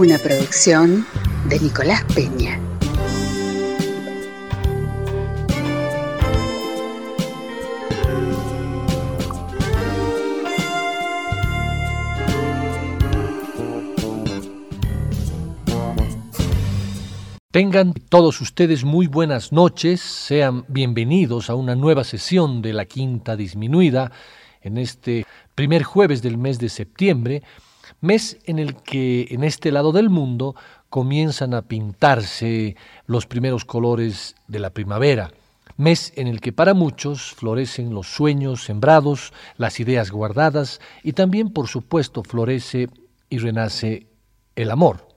Una producción de Nicolás Peña. Tengan todos ustedes muy buenas noches, sean bienvenidos a una nueva sesión de la Quinta Disminuida en este primer jueves del mes de septiembre, mes en el que en este lado del mundo comienzan a pintarse los primeros colores de la primavera, mes en el que para muchos florecen los sueños sembrados, las ideas guardadas y también por supuesto florece y renace el amor.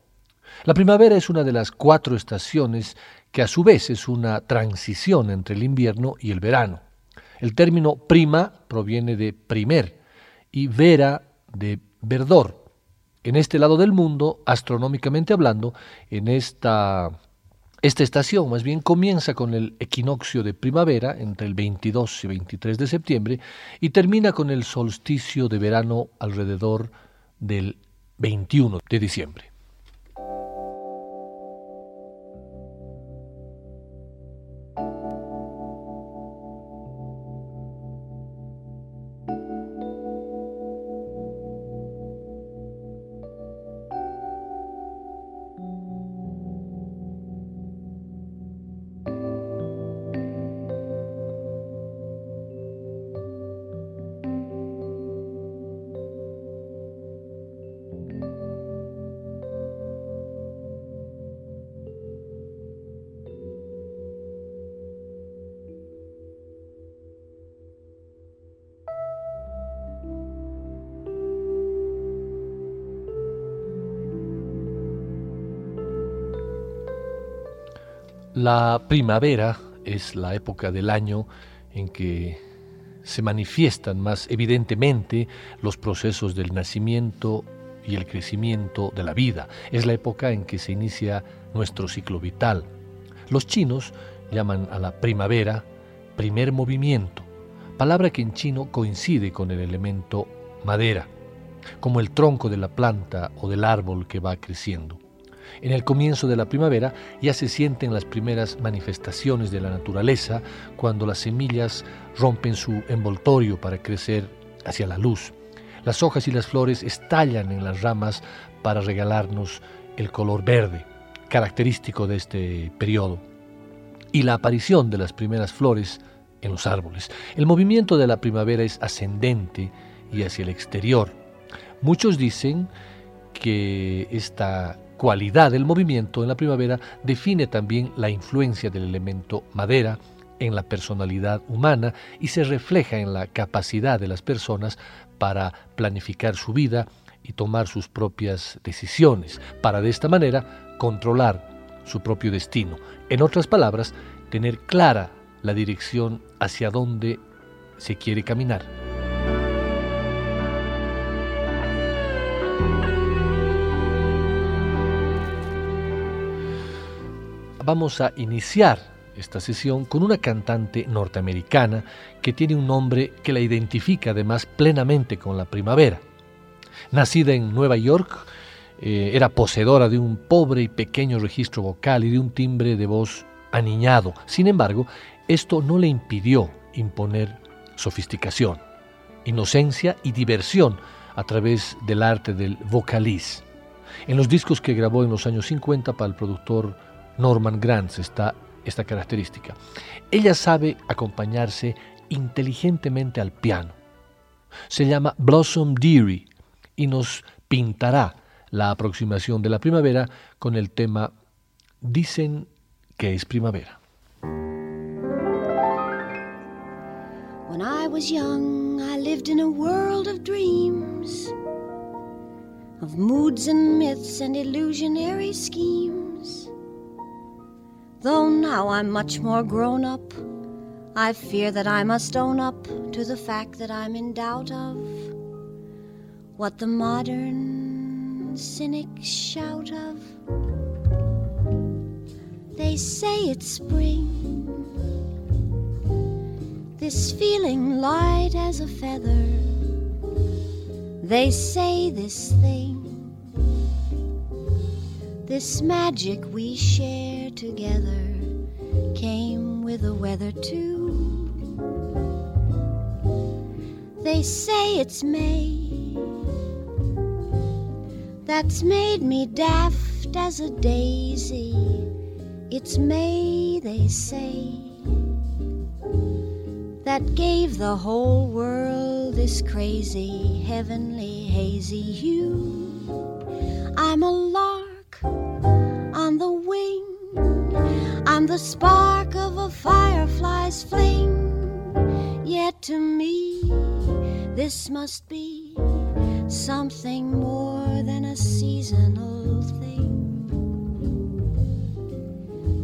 La primavera es una de las cuatro estaciones que a su vez es una transición entre el invierno y el verano. El término prima proviene de primer y vera de verdor. En este lado del mundo, astronómicamente hablando, en esta, esta estación más bien comienza con el equinoccio de primavera entre el 22 y 23 de septiembre y termina con el solsticio de verano alrededor del 21 de diciembre. La primavera es la época del año en que se manifiestan más evidentemente los procesos del nacimiento y el crecimiento de la vida. Es la época en que se inicia nuestro ciclo vital. Los chinos llaman a la primavera primer movimiento, palabra que en chino coincide con el elemento madera, como el tronco de la planta o del árbol que va creciendo. En el comienzo de la primavera ya se sienten las primeras manifestaciones de la naturaleza cuando las semillas rompen su envoltorio para crecer hacia la luz. Las hojas y las flores estallan en las ramas para regalarnos el color verde, característico de este periodo, y la aparición de las primeras flores en los árboles. El movimiento de la primavera es ascendente y hacia el exterior. Muchos dicen que esta cualidad del movimiento en la primavera define también la influencia del elemento madera en la personalidad humana y se refleja en la capacidad de las personas para planificar su vida y tomar sus propias decisiones, para de esta manera controlar su propio destino. En otras palabras, tener clara la dirección hacia dónde se quiere caminar. Vamos a iniciar esta sesión con una cantante norteamericana que tiene un nombre que la identifica además plenamente con la primavera. Nacida en Nueva York, eh, era poseedora de un pobre y pequeño registro vocal y de un timbre de voz aniñado. Sin embargo, esto no le impidió imponer sofisticación, inocencia y diversión a través del arte del vocaliz. En los discos que grabó en los años 50 para el productor Norman Granz está esta característica. Ella sabe acompañarse inteligentemente al piano. Se llama Blossom Deary y nos pintará la aproximación de la primavera con el tema Dicen que es primavera. When I was young, I lived in a world of dreams. of moods and myths and illusionary schemes. Though now I'm much more grown up, I fear that I must own up to the fact that I'm in doubt of what the modern cynics shout of. They say it's spring, this feeling light as a feather. They say this thing, this magic we share together, came with the weather too. They say it's May that's made me daft as a daisy. It's May, they say, that gave the whole world this crazy, heavenly, hazy hue. I'm a I'm the spark of a firefly's fling. Yet to me, this must be something more than a seasonal thing.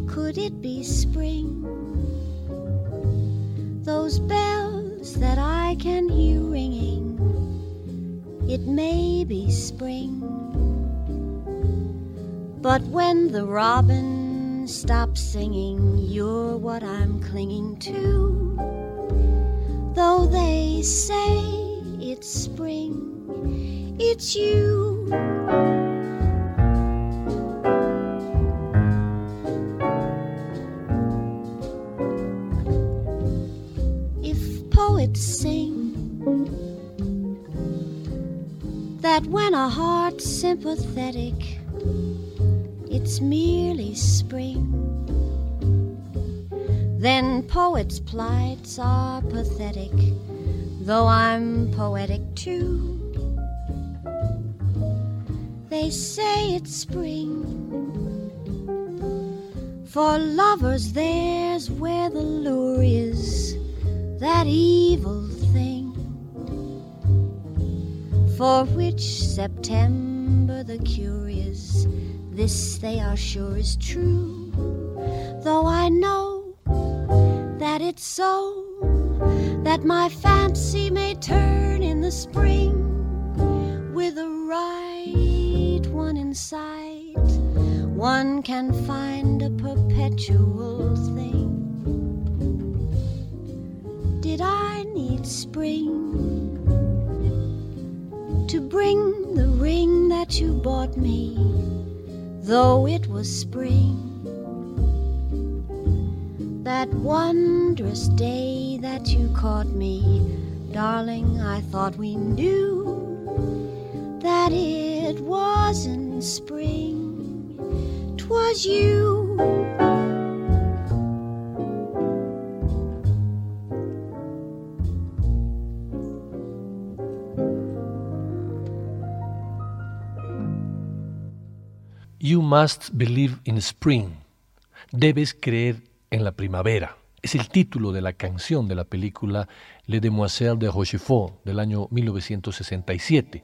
Could it be spring? Those bells that I can hear ringing, it may be spring. But when the robin stops singing, you're what I'm clinging to. Though they say it's spring it's you. If poets sing that when a heart's sympathetic, it's merely spring. Then poets' plights are pathetic, though I'm poetic too. They say it's spring. For lovers, there's where the lure is, that evil thing. For which September the curious, this they are sure is true. Though I know that it's so, that my fancy may turn in the spring with a right one in sight, one can find a perpetual thing. Did I need spring to bring the ring that you bought me, though it was spring? That wondrous day that you caught me, darling, I thought we knew that it wasn't spring, twas you. You must believe in spring. Debes creer en la primavera. Es el título de la canción de la película Les Demoiselles de Rochefort del año 1967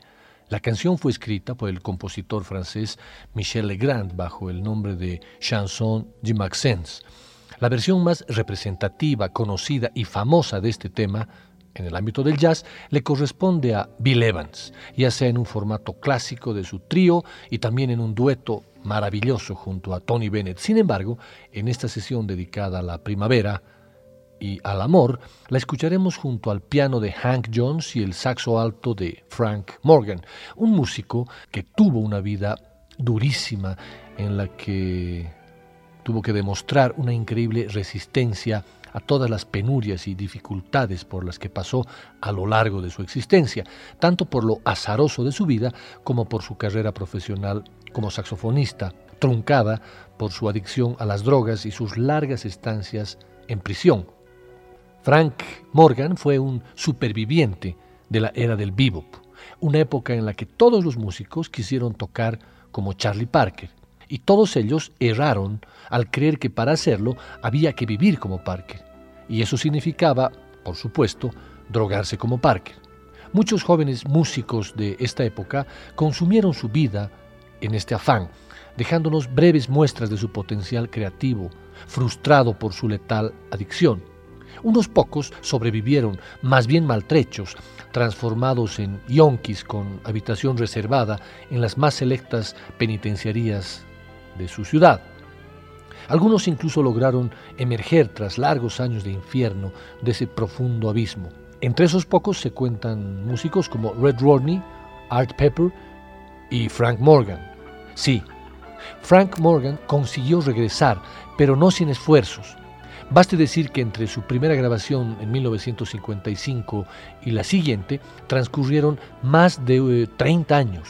la canción fue escrita por el compositor francés Michel Legrand bajo el nombre de Chanson de Maxence. La versión más representativa, conocida y famosa de este tema en el ámbito del jazz le corresponde a Bill Evans, ya sea en un formato clásico de su trío y también en un dueto maravilloso junto a Tony Bennett. Sin embargo, en esta sesión dedicada a la primavera, y al amor, la escucharemos junto al piano de Hank Jones y el saxo alto de Frank Morgan, un músico que tuvo una vida durísima en la que tuvo que demostrar una increíble resistencia a todas las penurias y dificultades por las que pasó a lo largo de su existencia, tanto por lo azaroso de su vida como por su carrera profesional como saxofonista, truncada por su adicción a las drogas y sus largas estancias en prisión Frank Morgan fue un superviviente de la era del bebop, una época en la que todos los músicos quisieron tocar como Charlie Parker, y todos ellos erraron al creer que para hacerlo había que vivir como Parker, y eso significaba, por supuesto, drogarse como Parker. Muchos jóvenes músicos de esta época consumieron su vida en este afán, dejándonos breves muestras de su potencial creativo, frustrado por su letal adicción. Unos pocos sobrevivieron, más bien maltrechos, transformados en yonkis con habitación reservada en las más selectas penitenciarías de su ciudad. Algunos incluso lograron emerger tras largos años de infierno de ese profundo abismo. Entre esos pocos se cuentan músicos como Red Rodney, Art Pepper y Frank Morgan. Sí, Frank Morgan consiguió regresar, pero no sin esfuerzos. Baste decir que entre su primera grabación en 1955 y la siguiente transcurrieron más de 30 eh, años,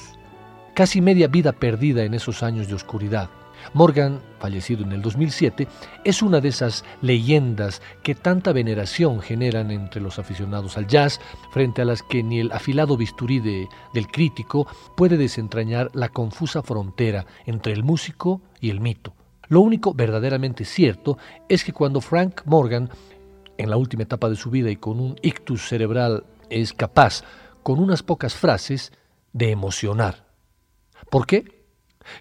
casi media vida perdida en esos años de oscuridad. Morgan, fallecido en el 2007, es una de esas leyendas que tanta veneración generan entre los aficionados al jazz, frente a las que ni el afilado bisturí del crítico puede desentrañar la confusa frontera entre el músico y el mito. Lo único verdaderamente cierto es que cuando Frank Morgan, en la última etapa de su vida y con un ictus cerebral, es capaz, con unas pocas frases, de emocionar. ¿Por qué?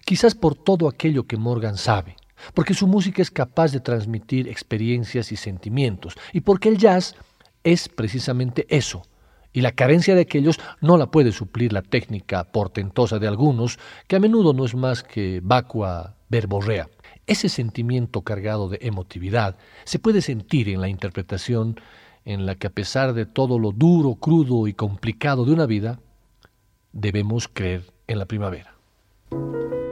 Quizás por todo aquello que Morgan sabe, porque su música es capaz de transmitir experiencias y sentimientos, y porque el jazz es precisamente eso, y la carencia de aquellos no la puede suplir la técnica portentosa de algunos, que a menudo no es más que vacua verborrea. Ese sentimiento cargado de emotividad se puede sentir en la interpretación en la que a pesar de todo lo duro, crudo y complicado de una vida, debemos creer en la primavera. Thank you.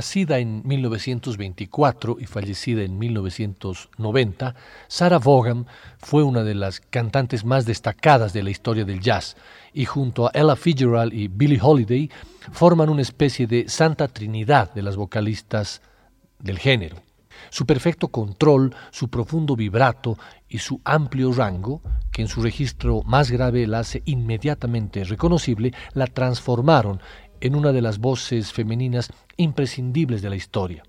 Nacida en 1924 y fallecida en 1990, Sarah Vaughan fue una de las cantantes más destacadas de la historia del jazz y junto a Ella Fitzgerald y Billie Holiday forman una especie de santa trinidad de las vocalistas del género. Su perfecto control, su profundo vibrato y su amplio rango, que en su registro más grave la hace inmediatamente reconocible, la transformaron en una de las voces femeninas imprescindibles de la historia.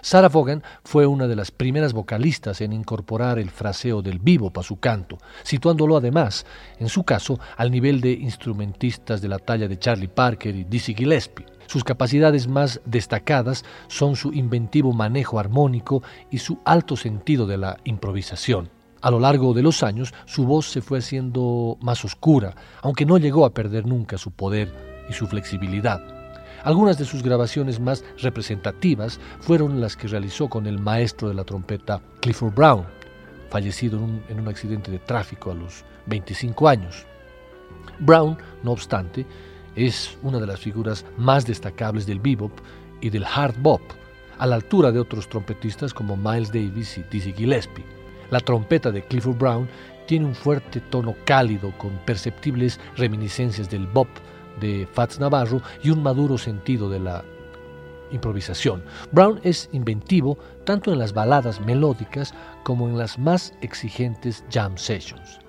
Sarah Vaughan fue una de las primeras vocalistas en incorporar el fraseo del vivo para su canto, situándolo además, en su caso, al nivel de instrumentistas de la talla de Charlie Parker y Dizzy Gillespie. Sus capacidades más destacadas son su inventivo manejo armónico y su alto sentido de la improvisación. A lo largo de los años, su voz se fue haciendo más oscura, aunque no llegó a perder nunca su poder y su flexibilidad. Algunas de sus grabaciones más representativas fueron las que realizó con el maestro de la trompeta Clifford Brown, fallecido en un, accidente de tráfico a los 25 años. Brown, no obstante, es una de las figuras más destacables del bebop y del hard bop, a la altura de otros trompetistas como Miles Davis y Dizzy Gillespie. La trompeta de Clifford Brown tiene un fuerte tono cálido con perceptibles reminiscencias del bop de Fats Navarro y un maduro sentido de la improvisación. Brown es inventivo tanto en las baladas melódicas como en las más exigentes jam sessions.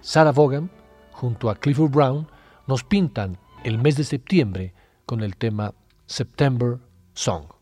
Sarah Vaughan, junto a Clifford Brown, nos pintan el mes de septiembre con el tema September Song.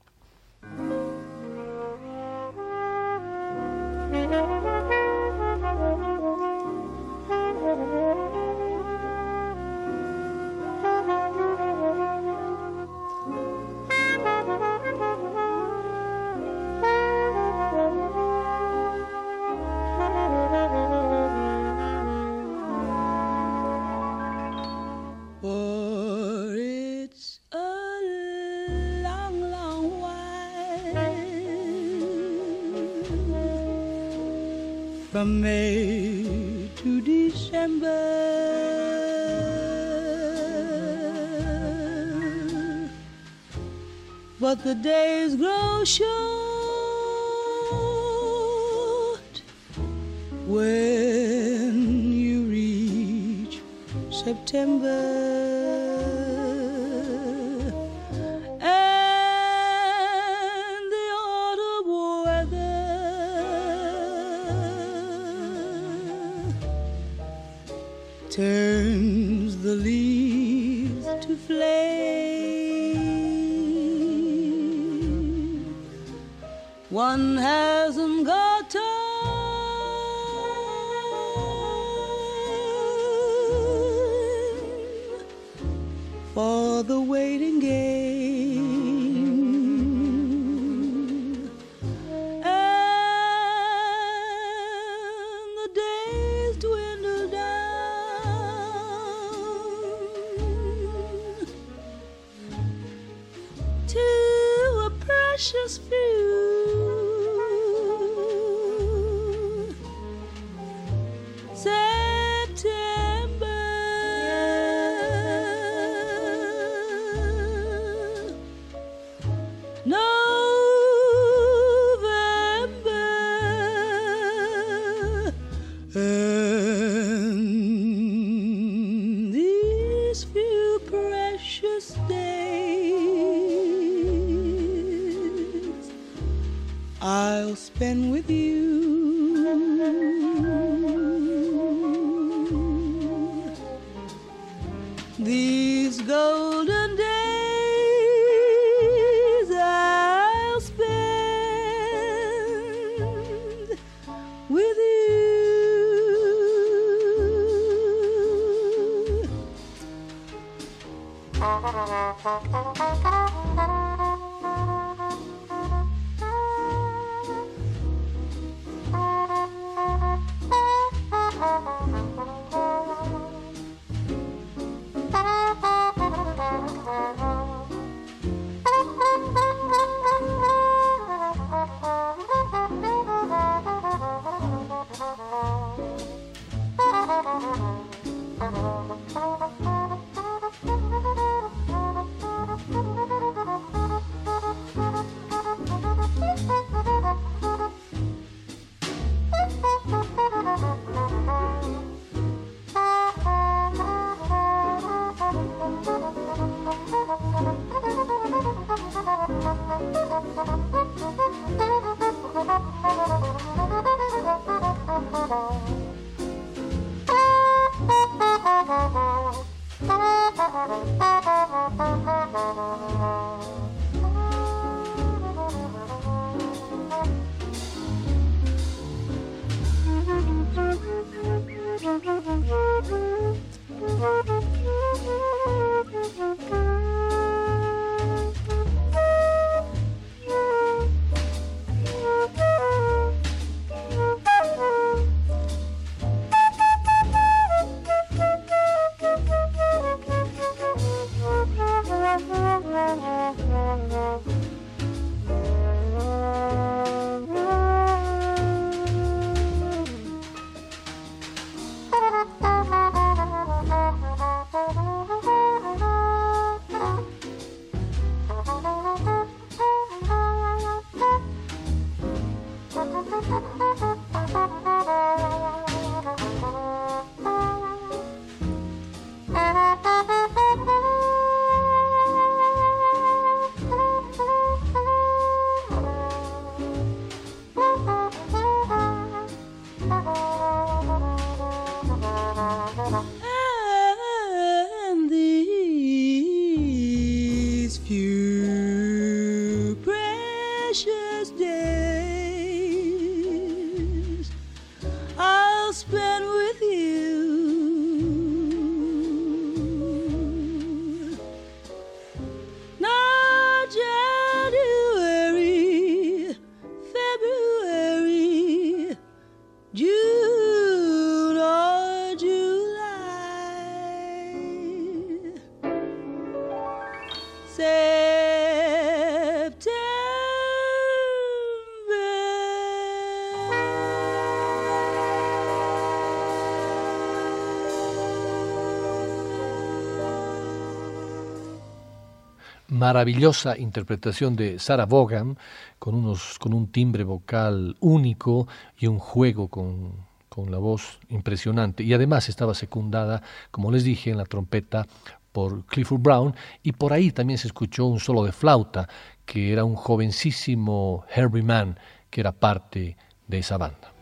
Maravillosa interpretación de Sarah Vaughan con, unos, con un timbre vocal único y un juego con, con la voz impresionante. Y además estaba secundada, como les dije, en la trompeta por Clifford Brown y por ahí también se escuchó un solo de flauta que era un jovencísimo Herbie Mann que era parte de esa banda.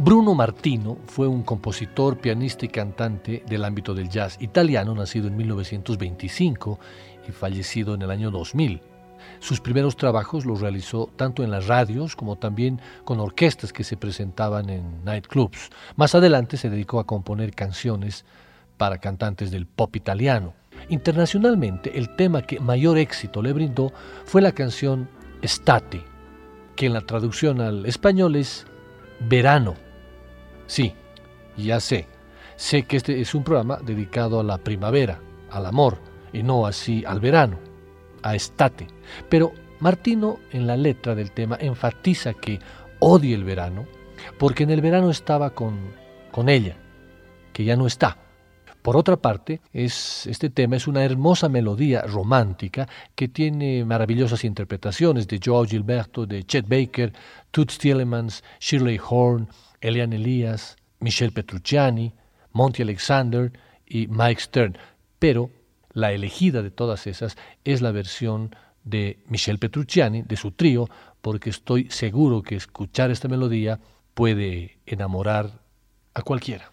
Bruno Martino fue un compositor, pianista y cantante del ámbito del jazz italiano, nacido en 1925 y fallecido en el año 2000. Sus primeros trabajos los realizó tanto en las radios como también con orquestas que se presentaban en nightclubs. Más adelante se dedicó a componer canciones para cantantes del pop italiano. Internacionalmente, el tema que mayor éxito le brindó fue la canción Estate, que en la traducción al español es verano. Sí, ya sé. Sé que este es un programa dedicado a la primavera, al amor, y no así al verano, a estate. Pero Martino en la letra del tema enfatiza que odia el verano porque en el verano estaba con, con ella, que ya no está. Por otra parte, es, este tema es una hermosa melodía romántica que tiene maravillosas interpretaciones de Joao Gilberto, de Chet Baker, Toots Thielemans, Shirley Horn, Eliane Elias, Michel Petrucciani, Monty Alexander y Mike Stern. Pero la elegida de todas esas es la versión de Michel Petrucciani, de su trío, porque estoy seguro que escuchar esta melodía puede enamorar a cualquiera.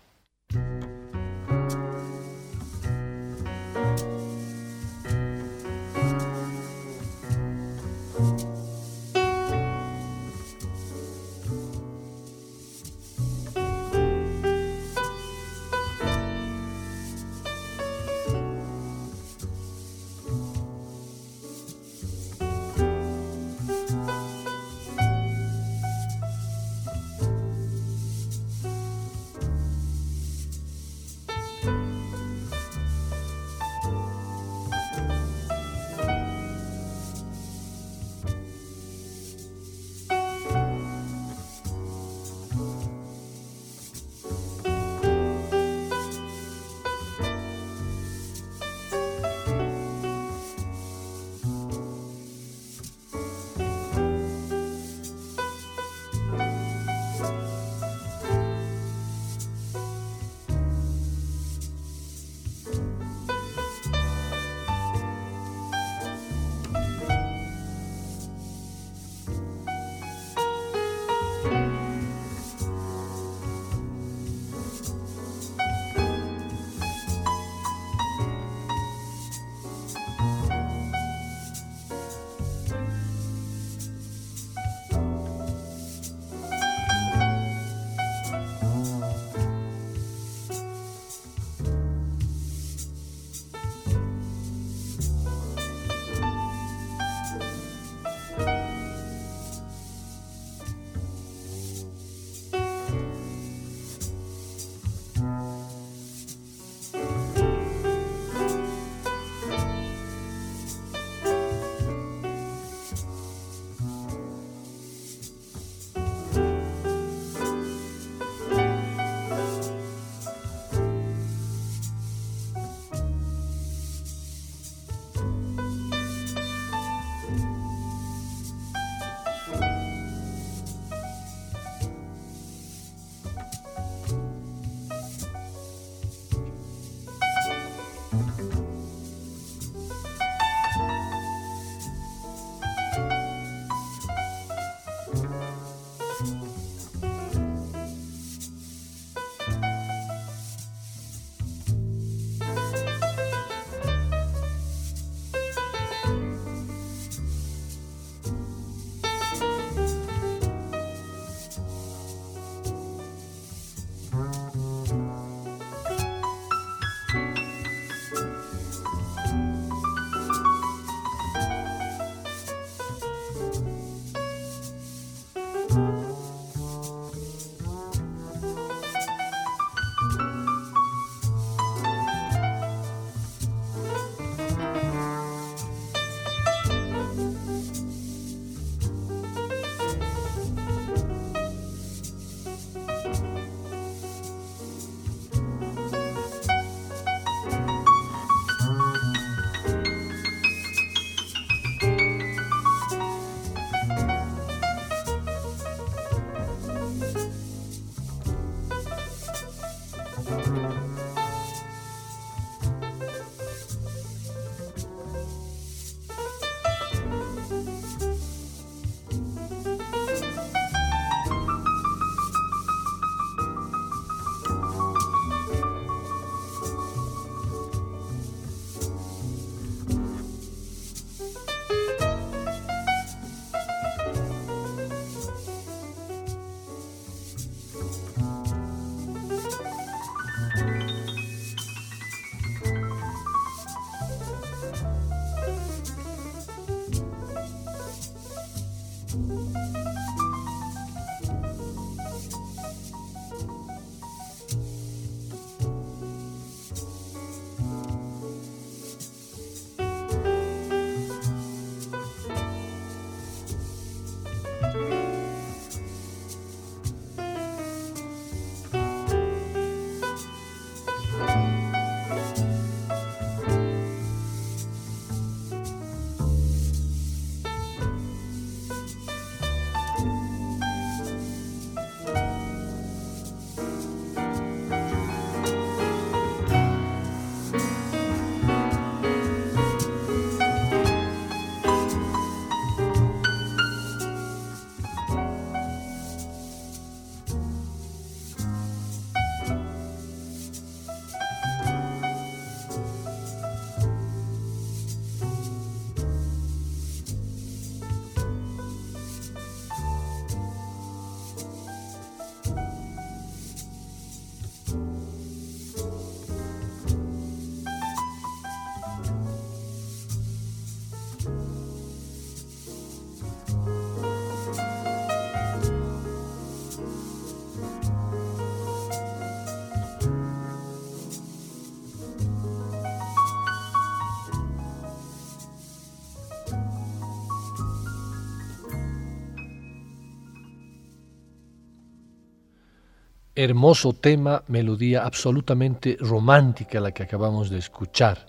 Hermoso tema, melodía absolutamente romántica la que acabamos de escuchar.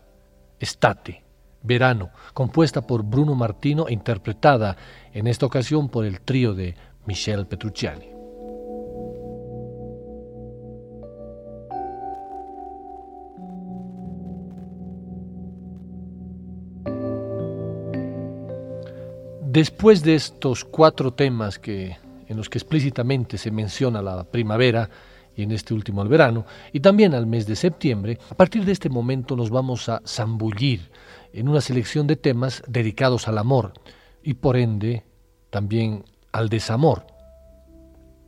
Estate, Verano, compuesta por Bruno Martino e interpretada en esta ocasión por el trío de Michel Petrucciani. Después de estos cuatro temas que en los que explícitamente se menciona la primavera y en este último al verano, y también al mes de septiembre, a partir de este momento nos vamos a zambullir en una selección de temas dedicados al amor y por ende también al desamor.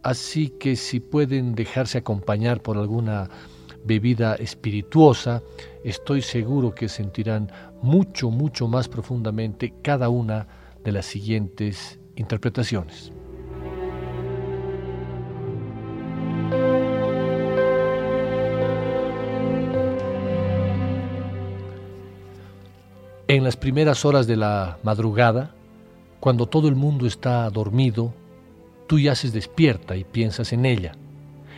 Así que si pueden dejarse acompañar por alguna bebida espirituosa, estoy seguro que sentirán mucho, mucho más profundamente cada una de las siguientes interpretaciones. En las primeras horas de la madrugada, cuando todo el mundo está dormido, tú yaces despierta y piensas en ella,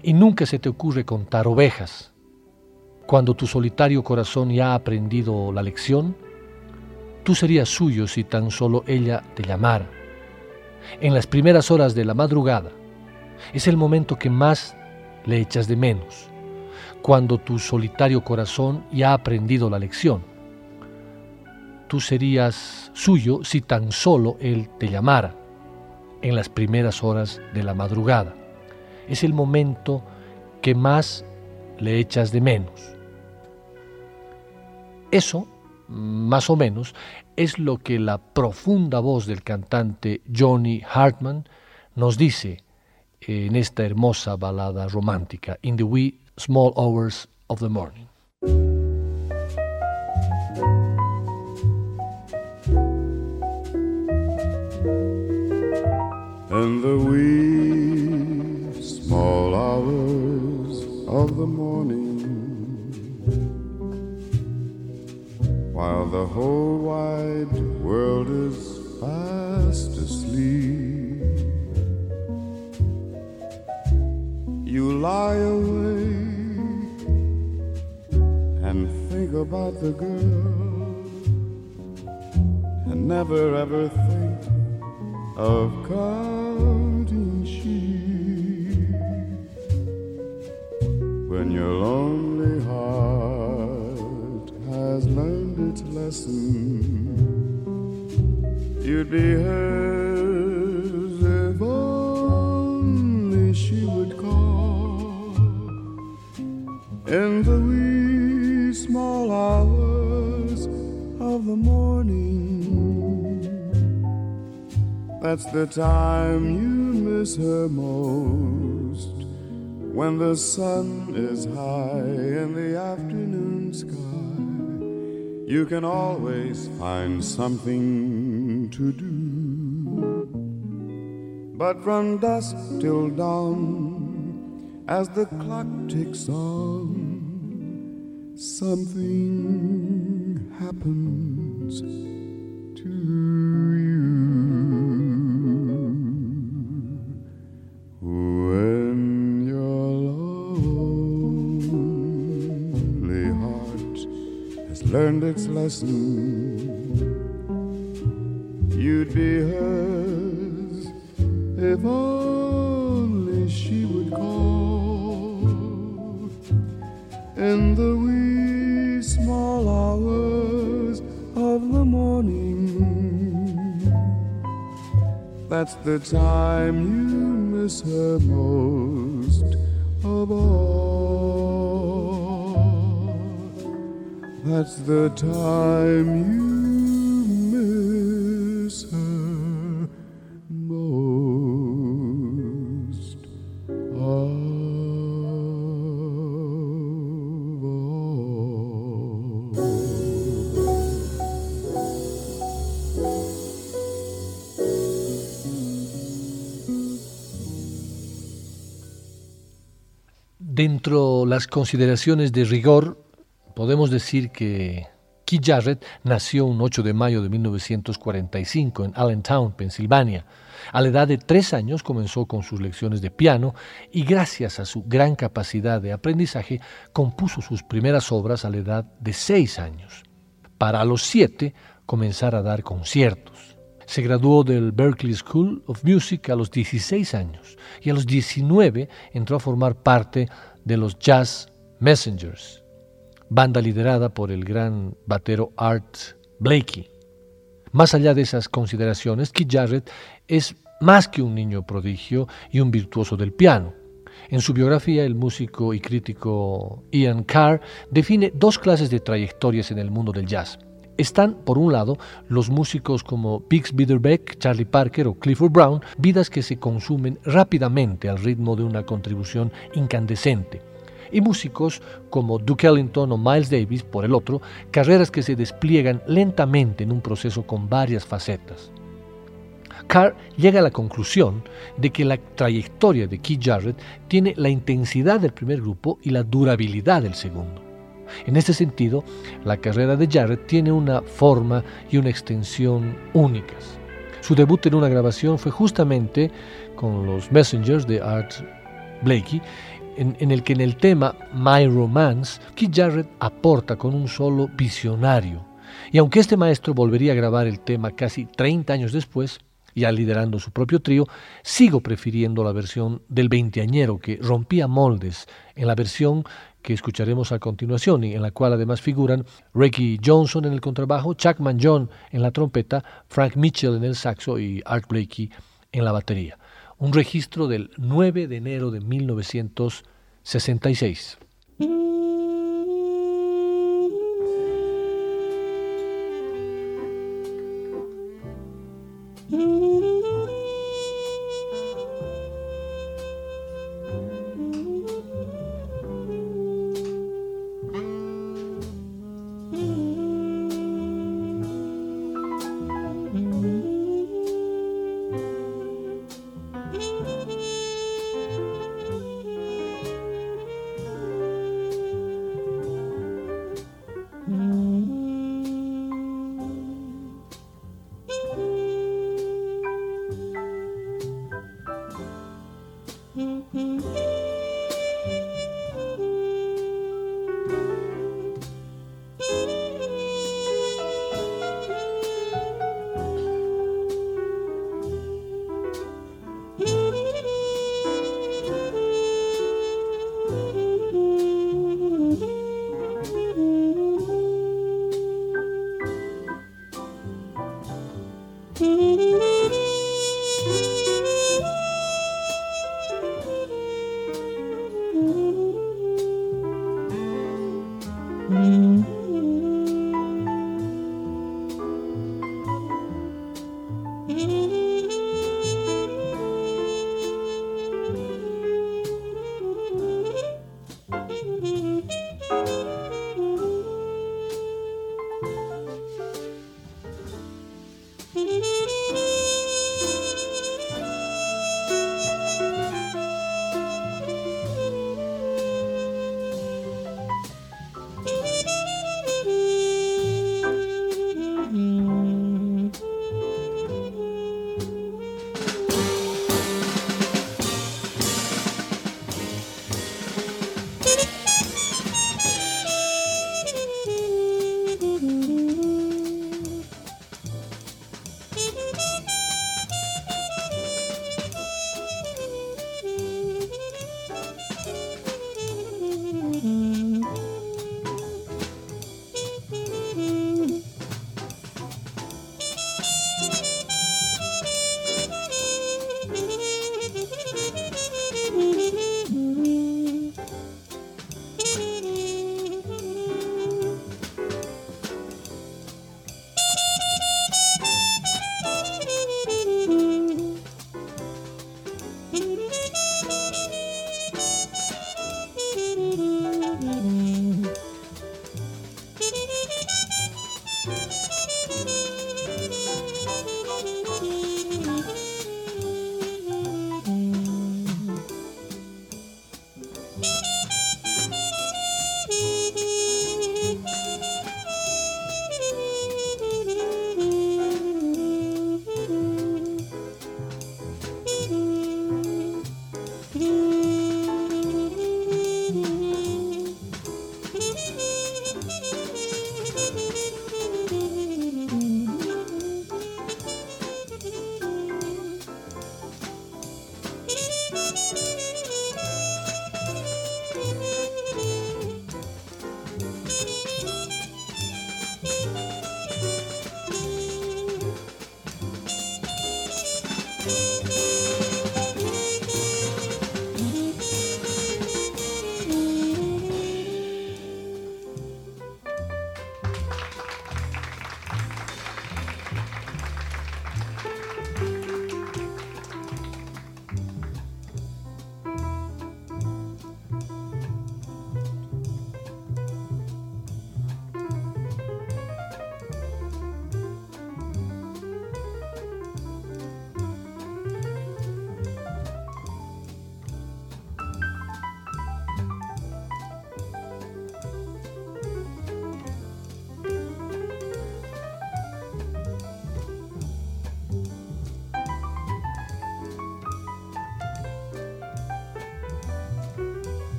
y nunca se te ocurre contar ovejas. Cuando tu solitario corazón ya ha aprendido la lección, tú serías suyo si tan solo ella te llamara. En las primeras horas de la madrugada, es el momento que más le echas de menos, cuando tu solitario corazón ya ha aprendido la lección tú serías suyo si tan solo Él te llamara en las primeras horas de la madrugada. Es el momento que más le echas de menos. Eso, más o menos, es lo que la profunda voz del cantante Johnny Hartman nos dice en esta hermosa balada romántica, In the Wee Small Hours of the Morning. The whole wide world is fast asleep. You lie awake and think about the girl and never ever think of counting sheep. When you're lonely you'd be hers if only she would call in the wee small hours of the morning that's the time you miss her most when the sun is high in the afternoon. You can always find something to do. But from dusk till dawn, as the clock ticks on, something learned its lesson, you'd be hers if only she would call in the wee small hours of the morning. That's the time you miss her most That's the time you miss her most. Dentro las consideraciones de rigor podemos decir que Keith Jarrett nació un 8 de mayo de 1945 en Allentown, Pensilvania. A la edad de tres años comenzó con sus lecciones de piano y gracias a su gran capacidad de aprendizaje compuso sus primeras obras a la edad de seis años. Para los siete comenzar a dar conciertos. Se graduó del Berklee School of Music a los 16 años y a los 19 entró a formar parte de los Jazz Messengers banda liderada por el gran batero Art Blakey. Más allá de esas consideraciones, Keith Jarrett es más que un niño prodigio y un virtuoso del piano. En su biografía, el músico y crítico Ian Carr define dos clases de trayectorias en el mundo del jazz. Están, por un lado, los músicos como Bix Beiderbecke, Charlie Parker o Clifford Brown, vidas que se consumen rápidamente al ritmo de una contribución incandescente y músicos como Duke Ellington o Miles Davis, por el otro, carreras que se despliegan lentamente en un proceso con varias facetas. Carr llega a la conclusión de que la trayectoria de Keith Jarrett tiene la intensidad del primer grupo y la durabilidad del segundo. En este sentido, la carrera de Jarrett tiene una forma y una extensión únicas. Su debut en una grabación fue justamente con los Messengers de Art Blakey en, el que en el tema My Romance, Keith Jarrett aporta con un solo visionario. Y aunque este maestro volvería a grabar el tema casi 30 años después, ya liderando su propio trío, sigo prefiriendo la versión del veinteañero que rompía moldes en la versión que escucharemos a continuación y en la cual además figuran Ricky Johnson en el contrabajo, Chuck John en la trompeta, Frank Mitchell en el saxo y Art Blakey en la batería un registro del 9 de enero de 1966.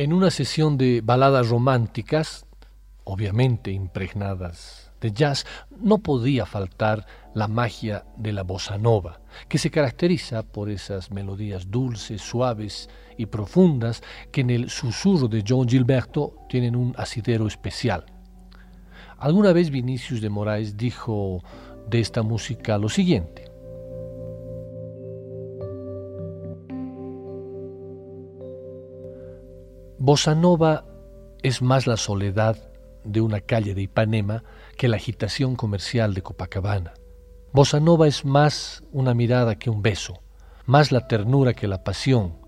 En una sesión de baladas románticas, obviamente impregnadas de jazz, no podía faltar la magia de la bossa nova, que se caracteriza por esas melodías dulces, suaves y profundas que en el susurro de John Gilberto tienen un asidero especial. Alguna vez Vinicius de Moraes dijo de esta música lo siguiente. Bossa Nova es más la soledad de una calle de Ipanema que la agitación comercial de Copacabana. Bossa Nova es más una mirada que un beso, más la ternura que la pasión,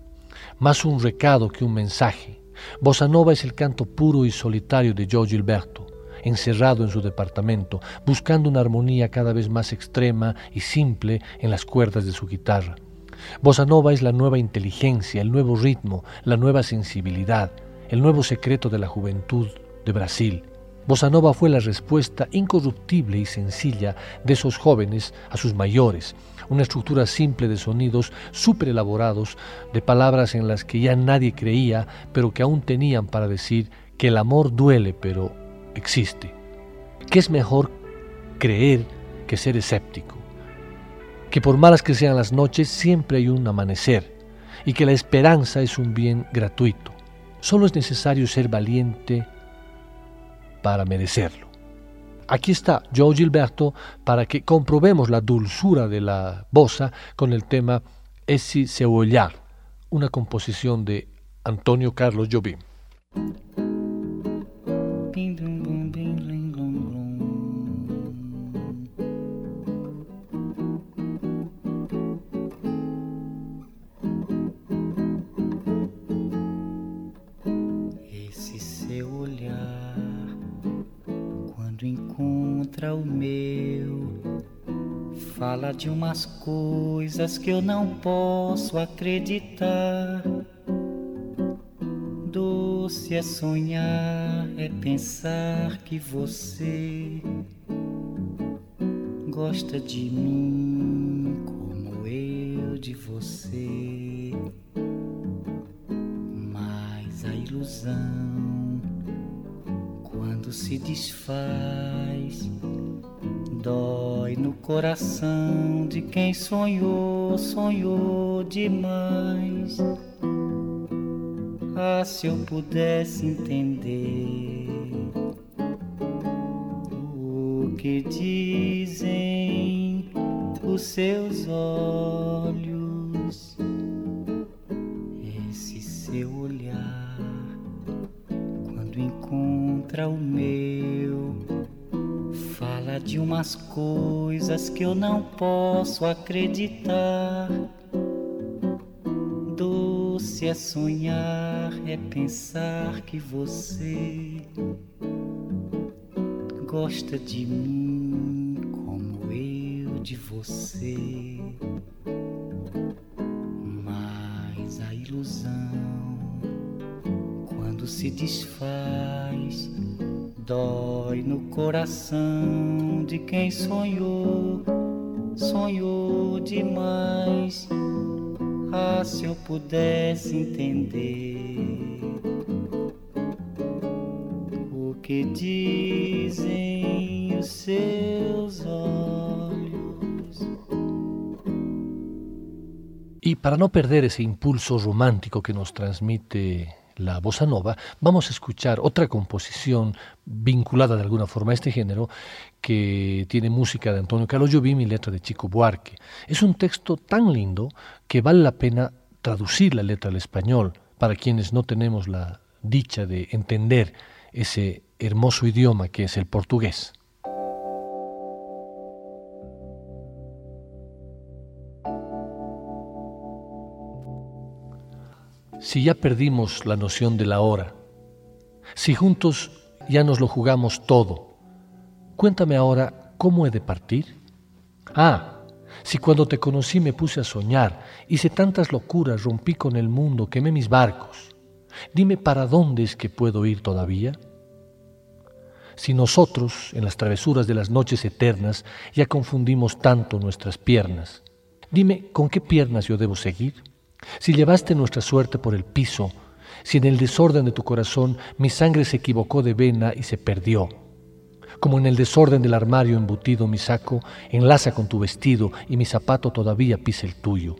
más un recado que un mensaje. Bossa Nova es el canto puro y solitario de Joe Gilberto, encerrado en su departamento, buscando una armonía cada vez más extrema y simple en las cuerdas de su guitarra. Bossa Nova es la nueva inteligencia, el nuevo ritmo, la nueva sensibilidad, el nuevo secreto de la juventud de Brasil. Bossa Nova fue la respuesta incorruptible y sencilla de esos jóvenes a sus mayores, una estructura simple de sonidos súper elaborados, de palabras en las que ya nadie creía, pero que aún tenían para decir que el amor duele, pero existe. ¿Qué es mejor creer que ser escéptico? Que por malas que sean las noches, siempre hay un amanecer y que la esperanza es un bien gratuito. Solo es necesario ser valiente para merecerlo. Aquí está Joe Gilberto para que comprobemos la dulzura de la bossa con el tema Essi se una composición de Antonio Carlos Jobim. De umas coisas que eu não posso acreditar. Doce é sonhar, é pensar que você gosta de mim como eu de você. Mas a ilusão, quando se desfaz, coração de quem sonhou, sonhou demais. Ah, se eu pudesse entender o que dizem eu não posso acreditar. Doce é sonhar, é pensar que você gosta de mim como eu de você. Mas a ilusão, quando se desfaz, coração de quem sonhou, sonhou demais. Ah, se eu pudesse entender o que dizem os seus olhos. E para não perder esse impulso romântico que nos transmite la bossa nova, vamos a escuchar otra composición vinculada de alguna forma a este género que tiene música de Antonio Carlos Jobim y letra de Chico Buarque. Es un texto tan lindo que vale la pena traducir la letra al español para quienes no tenemos la dicha de entender ese hermoso idioma que es el portugués. Si ya perdimos la noción de la hora, si juntos ya nos lo jugamos todo, cuéntame ahora cómo he de partir. Ah, si cuando te conocí me puse a soñar, hice tantas locuras, rompí con el mundo, quemé mis barcos, dime para dónde es que puedo ir todavía. Si nosotros, en las travesuras de las noches eternas, ya confundimos tanto nuestras piernas, dime con qué piernas yo debo seguir. Si llevaste nuestra suerte por el piso, si en el desorden de tu corazón mi sangre se equivocó de vena y se perdió, como en el desorden del armario embutido mi saco enlaza con tu vestido y mi zapato todavía pisa el tuyo.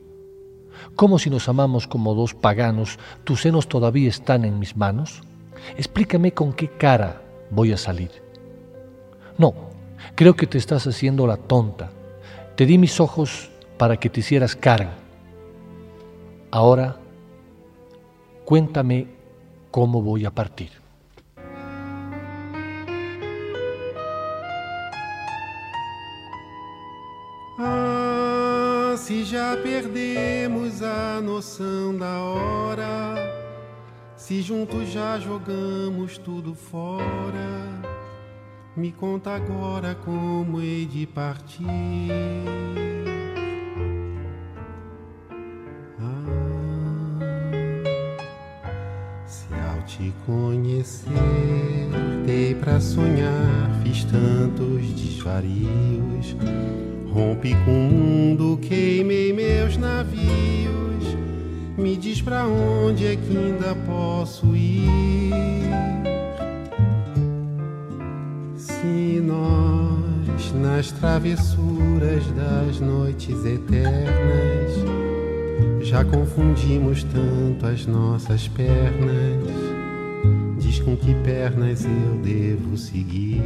Como si nos amamos como dos paganos, tus senos todavía están en mis manos. Explícame con qué cara voy a salir. No, creo que te estás haciendo la tonta. Te di mis ojos para que te hicieras carga Ahora, cuéntame cómo voy a partir. Ah, se já perdemos a noção da hora, se juntos já jogamos tudo fora, me conta agora como hei de partir. Conhecer, dei para sonhar, fiz tantos desvarios. Rompi com o mundo, queimei meus navios. Me diz pra onde é que ainda posso ir? Se nós, nas travessuras das noites eternas, já confundimos tanto as nossas pernas com que pernas eu devo seguir.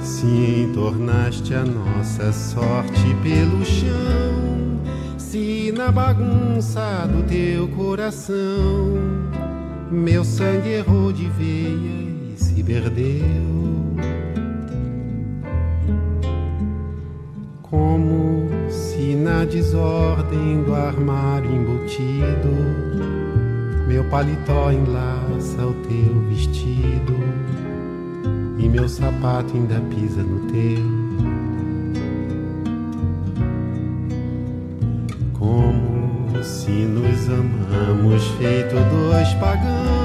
Se Assim tornaste a nossa sorte pelo chão. Se na bagunça do teu coração meu sangue errou de veia e se perdeu. Se na desordem do armário embutido meu paletó enlaça o teu vestido e meu sapato ainda pisa no teu. Como se nos amamos feito dois pagãos,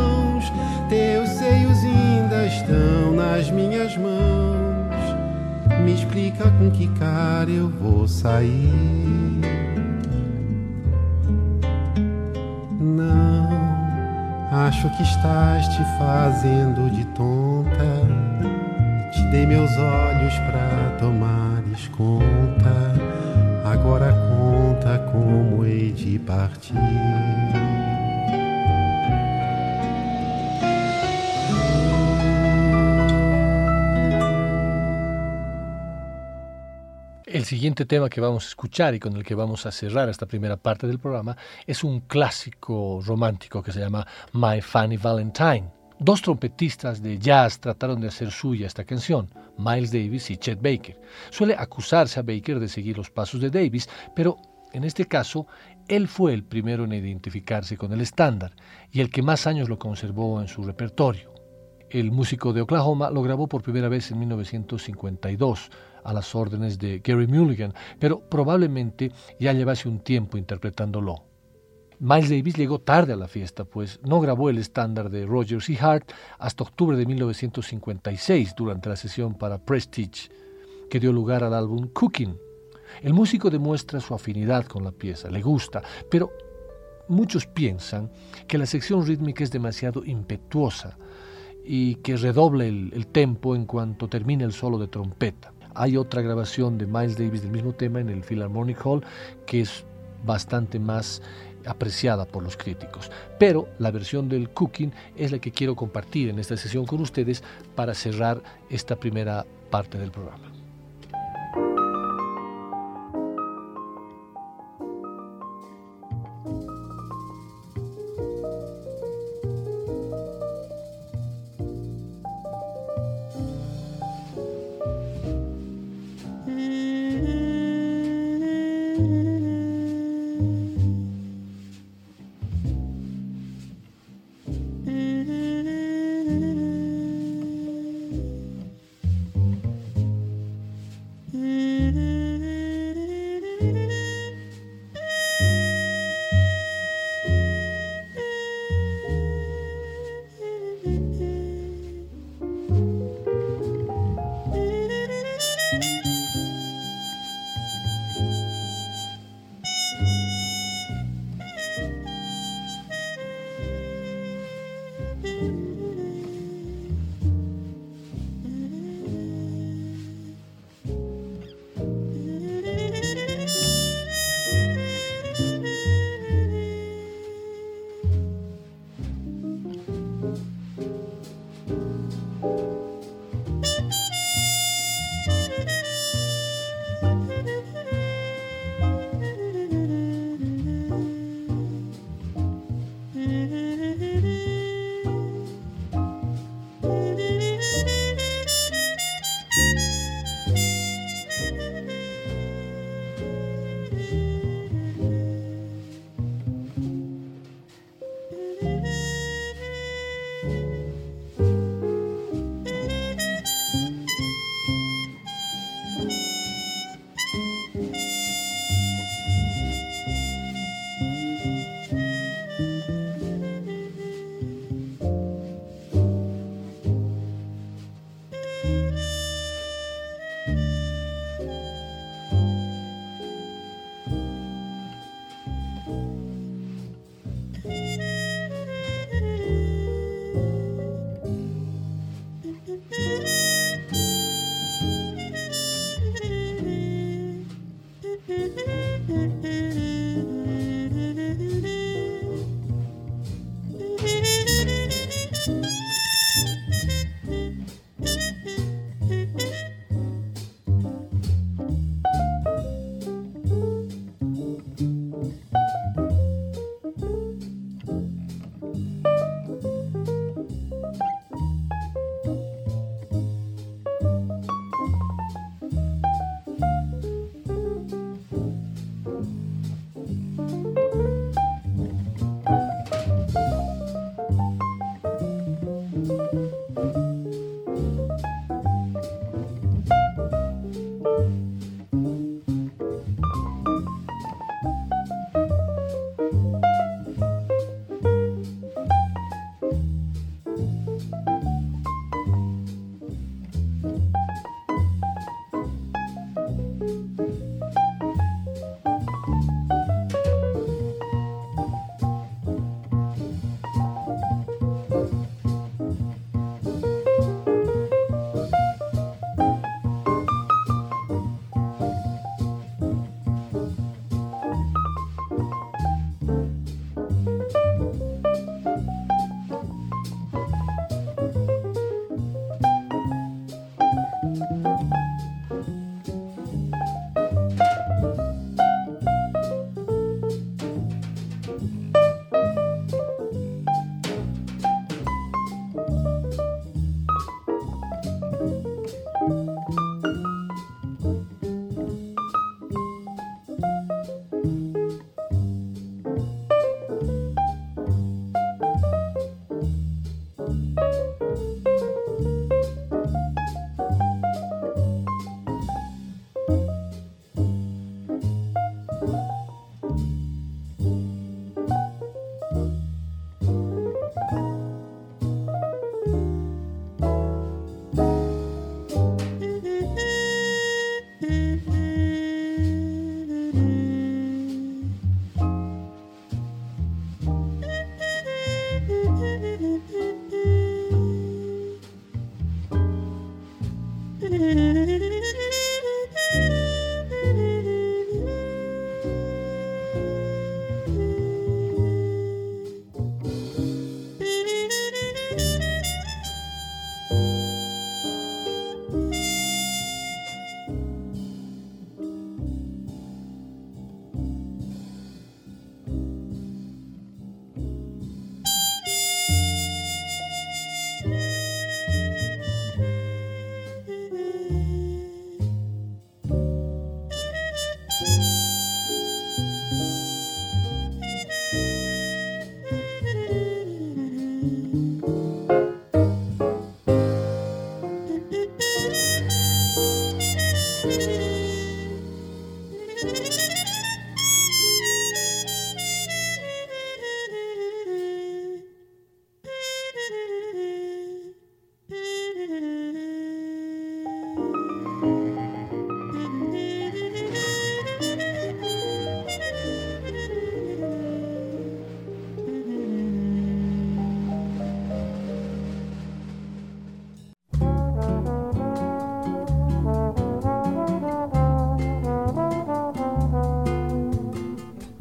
Explica com que cara eu vou sair. Não, acho que estás te fazendo de tonta Dei meus olhos para tomares conta, agora conta como hei de partir. El siguiente tema que vamos a escuchar y con el que vamos a cerrar esta primera parte del programa es un clásico romántico que se llama My Funny Valentine Dos trompetistas de jazz trataron de hacer suya esta canción, Miles Davis y Chet Baker. Suele acusarse a Baker de seguir los pasos de Davis, pero en este caso, él fue el primero en identificarse con el estándar y el que más años lo conservó en su repertorio. El músico de Oklahoma lo grabó por primera vez en 1952 a las órdenes de Gary Mulligan, pero probablemente ya llevase un tiempo interpretándolo. Miles Davis llegó tarde a la fiesta, pues no grabó el estándar de Rogers y Hart hasta octubre de 1956 durante la sesión para Prestige, que dio lugar al álbum Cooking. El músico demuestra su afinidad con la pieza, le gusta, pero muchos piensan que la sección rítmica es demasiado impetuosa y que redoble el, el tempo en cuanto termine el solo de trompeta. Hay otra grabación de Miles Davis del mismo tema en el Philharmonic Hall que es bastante más apreciada por los críticos. Pero la versión del cooking es la que quiero compartir en esta sesión con ustedes para cerrar esta primera parte del programa.